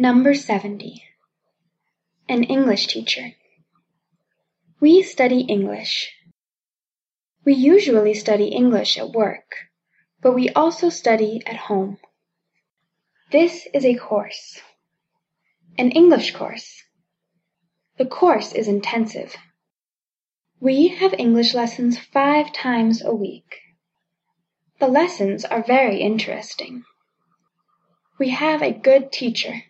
Number 70. An English Teacher. We study English. We usually study English at work, but we also study at home. This is a course. An English course. The course is intensive. We have English lessons five times a week. The lessons are very interesting. We have a good teacher.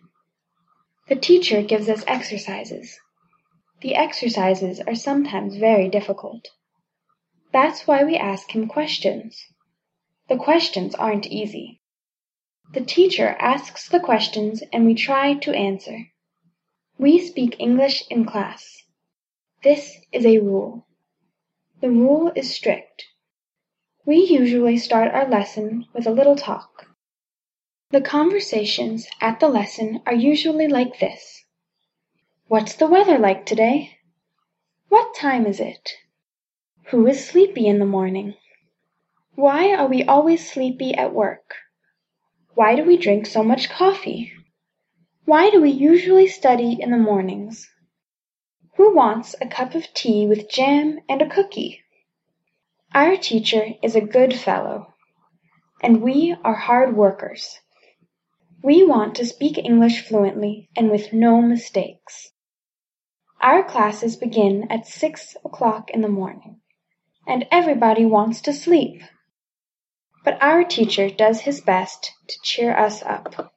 The teacher gives us exercises. The exercises are sometimes very difficult. That's why we ask him questions. The questions aren't easy. The teacher asks the questions and we try to answer. We speak English in class. This is a rule. The rule is strict. We usually start our lesson with a little talk. The conversations at the lesson are usually like this. What's the weather like today? What time is it? Who is sleepy in the morning? Why are we always sleepy at work? Why do we drink so much coffee? Why do we usually study in the mornings? Who wants a cup of tea with jam and a cookie? Our teacher is a good fellow, and we are hard workers. We want to speak English fluently and with no mistakes. Our classes begin at six o'clock in the morning, and everybody wants to sleep. But our teacher does his best to cheer us up.